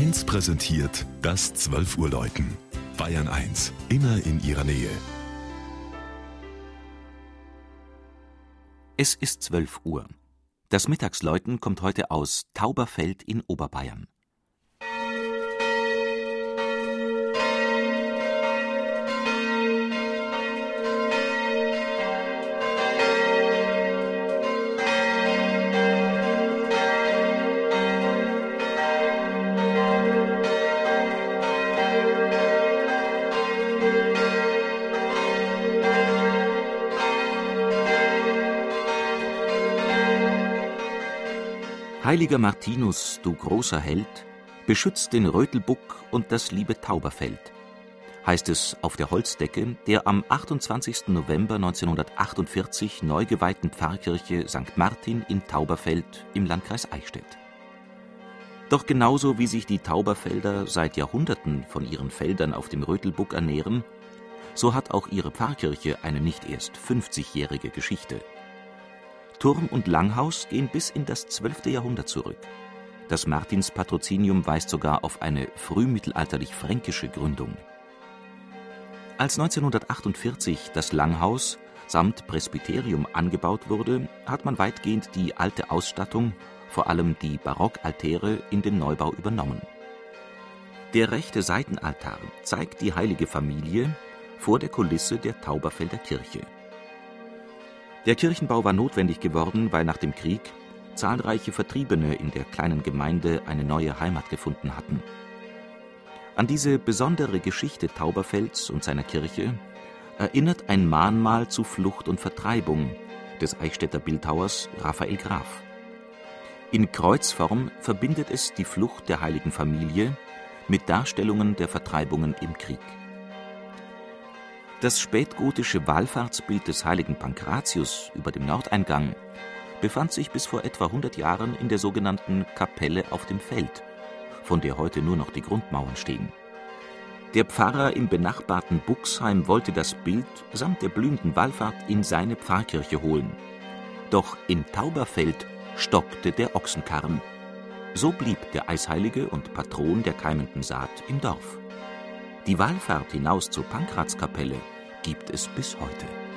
1 präsentiert das 12 Uhr Läuten. Bayern 1, immer in ihrer Nähe. Es ist 12 Uhr. Das Mittagsläuten kommt heute aus Tauberfeld in Oberbayern. Heiliger Martinus, du großer Held, beschützt den Rötelbuck und das liebe Tauberfeld, heißt es auf der Holzdecke der am 28. November 1948 neu geweihten Pfarrkirche St. Martin in Tauberfeld im Landkreis Eichstätt. Doch genauso wie sich die Tauberfelder seit Jahrhunderten von ihren Feldern auf dem Rötelbuck ernähren, so hat auch ihre Pfarrkirche eine nicht erst 50-jährige Geschichte. Turm und Langhaus gehen bis in das 12. Jahrhundert zurück. Das Martinspatrozinium weist sogar auf eine frühmittelalterlich-fränkische Gründung. Als 1948 das Langhaus samt Presbyterium angebaut wurde, hat man weitgehend die alte Ausstattung, vor allem die Barockaltäre, in den Neubau übernommen. Der rechte Seitenaltar zeigt die heilige Familie vor der Kulisse der Tauberfelder Kirche. Der Kirchenbau war notwendig geworden, weil nach dem Krieg zahlreiche Vertriebene in der kleinen Gemeinde eine neue Heimat gefunden hatten. An diese besondere Geschichte Tauberfelds und seiner Kirche erinnert ein Mahnmal zu Flucht und Vertreibung des Eichstätter Bildhauers Raphael Graf. In Kreuzform verbindet es die Flucht der heiligen Familie mit Darstellungen der Vertreibungen im Krieg. Das spätgotische Wallfahrtsbild des heiligen Pankratius über dem Nordeingang befand sich bis vor etwa 100 Jahren in der sogenannten Kapelle auf dem Feld, von der heute nur noch die Grundmauern stehen. Der Pfarrer im benachbarten Buxheim wollte das Bild samt der blühenden Wallfahrt in seine Pfarrkirche holen. Doch in Tauberfeld stockte der Ochsenkarren. So blieb der Eisheilige und Patron der keimenden Saat im Dorf. Die Wallfahrt hinaus zur Pankratskapelle gibt es bis heute.